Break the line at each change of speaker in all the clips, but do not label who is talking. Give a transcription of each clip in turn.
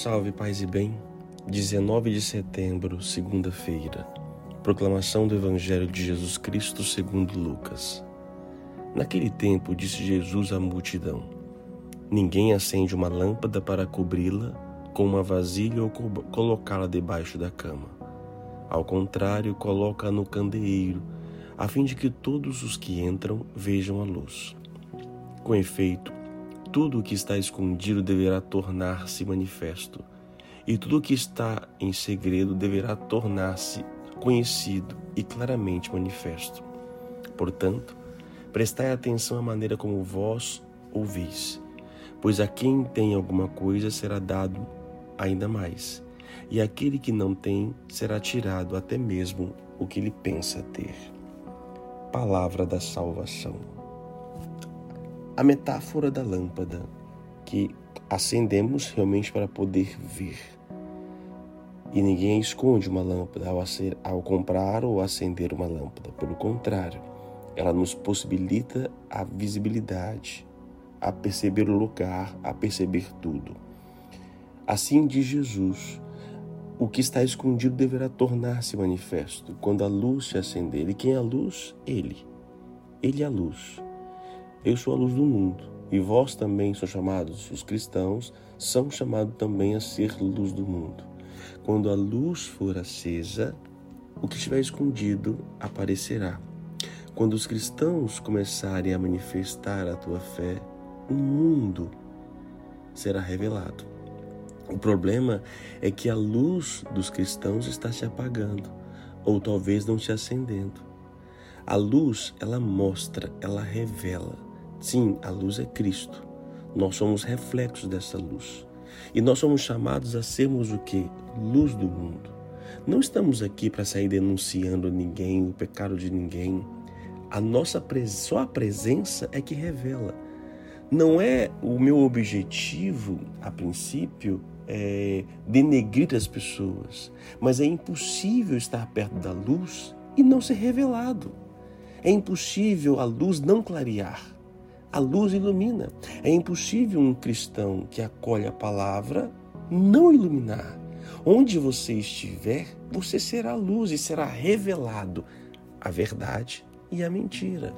Salve, paz e bem. 19 de setembro, segunda-feira. Proclamação do Evangelho de Jesus Cristo segundo Lucas. Naquele tempo, disse Jesus à multidão: Ninguém acende uma lâmpada para cobri-la com uma vasilha ou colocá-la debaixo da cama. Ao contrário, coloca-a no candeeiro, a fim de que todos os que entram vejam a luz. Com efeito, tudo o que está escondido deverá tornar-se manifesto, e tudo o que está em segredo deverá tornar-se conhecido e claramente manifesto. Portanto, prestai atenção à maneira como vós ouvis, pois a quem tem alguma coisa será dado ainda mais, e aquele que não tem será tirado até mesmo o que ele pensa ter. Palavra da salvação a metáfora da lâmpada que acendemos realmente para poder ver. E ninguém esconde uma lâmpada ao, ao comprar ou acender uma lâmpada. Pelo contrário, ela nos possibilita a visibilidade, a perceber o lugar, a perceber tudo. Assim diz Jesus: o que está escondido deverá tornar-se manifesto quando a luz se acender. E quem é a luz? Ele. Ele é a luz. Eu sou a luz do mundo, e vós também sois chamados, os cristãos, são chamados também a ser luz do mundo. Quando a luz for acesa, o que estiver escondido aparecerá. Quando os cristãos começarem a manifestar a tua fé, o mundo será revelado. O problema é que a luz dos cristãos está se apagando, ou talvez não se acendendo. A luz, ela mostra, ela revela. Sim, a luz é Cristo. Nós somos reflexos dessa luz. E nós somos chamados a sermos o que? Luz do mundo. Não estamos aqui para sair denunciando ninguém, o pecado de ninguém. A nossa só a presença é que revela. Não é o meu objetivo, a princípio, é denegrir as pessoas, mas é impossível estar perto da luz e não ser revelado. É impossível a luz não clarear. A luz ilumina. É impossível um cristão que acolhe a palavra não iluminar. Onde você estiver, você será luz e será revelado a verdade e a mentira.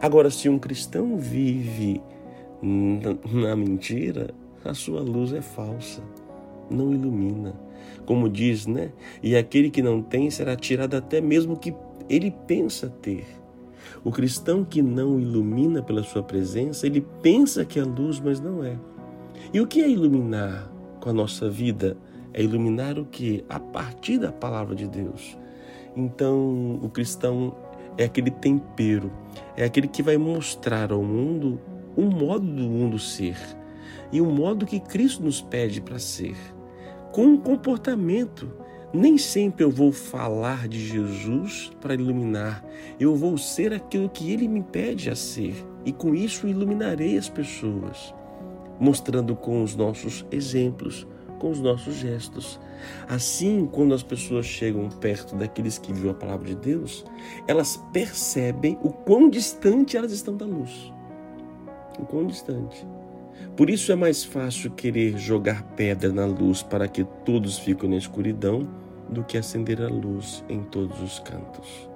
Agora, se um cristão vive na mentira, a sua luz é falsa, não ilumina. Como diz, né? E aquele que não tem será tirado até mesmo que ele pensa ter. O cristão que não ilumina pela sua presença, ele pensa que é luz, mas não é. E o que é iluminar com a nossa vida? É iluminar o que? A partir da palavra de Deus. Então, o cristão é aquele tempero, é aquele que vai mostrar ao mundo um modo do mundo ser e um modo que Cristo nos pede para ser, com um comportamento nem sempre eu vou falar de Jesus para iluminar, eu vou ser aquilo que ele me pede a ser, e com isso iluminarei as pessoas, mostrando com os nossos exemplos, com os nossos gestos. Assim, quando as pessoas chegam perto daqueles que viram a palavra de Deus, elas percebem o quão distante elas estão da luz. O quão distante. Por isso é mais fácil querer jogar pedra na luz para que todos fiquem na escuridão do que acender a luz em todos os cantos.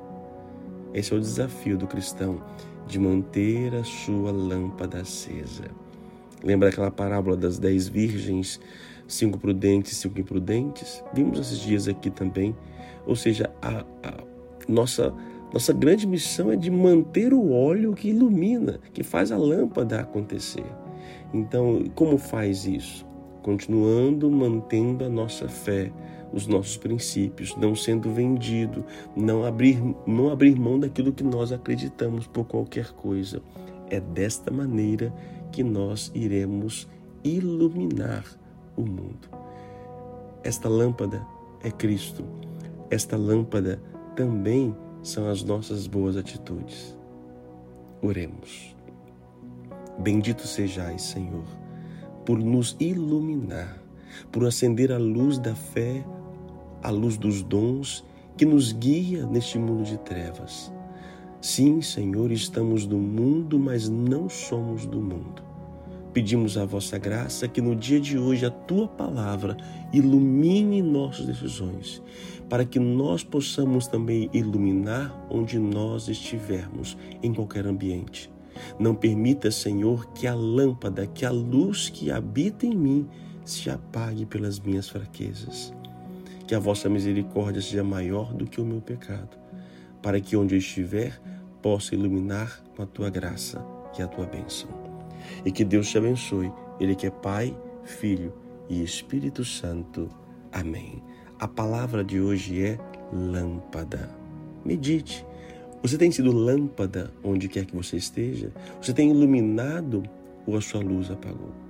Esse é o desafio do cristão, de manter a sua lâmpada acesa. Lembra aquela parábola das dez virgens, cinco prudentes cinco imprudentes? Vimos esses dias aqui também. Ou seja, a, a nossa, nossa grande missão é de manter o óleo que ilumina, que faz a lâmpada acontecer. Então, como faz isso? Continuando mantendo a nossa fé, os nossos princípios, não sendo vendido, não abrir, não abrir mão daquilo que nós acreditamos por qualquer coisa. É desta maneira que nós iremos iluminar o mundo. Esta lâmpada é Cristo. Esta lâmpada também são as nossas boas atitudes. Oremos. Bendito sejais, Senhor, por nos iluminar, por acender a luz da fé a luz dos dons que nos guia neste mundo de trevas. Sim, Senhor, estamos no mundo, mas não somos do mundo. Pedimos a vossa graça que no dia de hoje a tua palavra ilumine nossas decisões, para que nós possamos também iluminar onde nós estivermos, em qualquer ambiente. Não permita, Senhor, que a lâmpada, que a luz que habita em mim se apague pelas minhas fraquezas. Que a vossa misericórdia seja maior do que o meu pecado, para que onde eu estiver possa iluminar com a tua graça e a tua bênção. E que Deus te abençoe. Ele que é Pai, Filho e Espírito Santo. Amém. A palavra de hoje é lâmpada. Medite. Você tem sido lâmpada onde quer que você esteja? Você tem iluminado ou a sua luz apagou?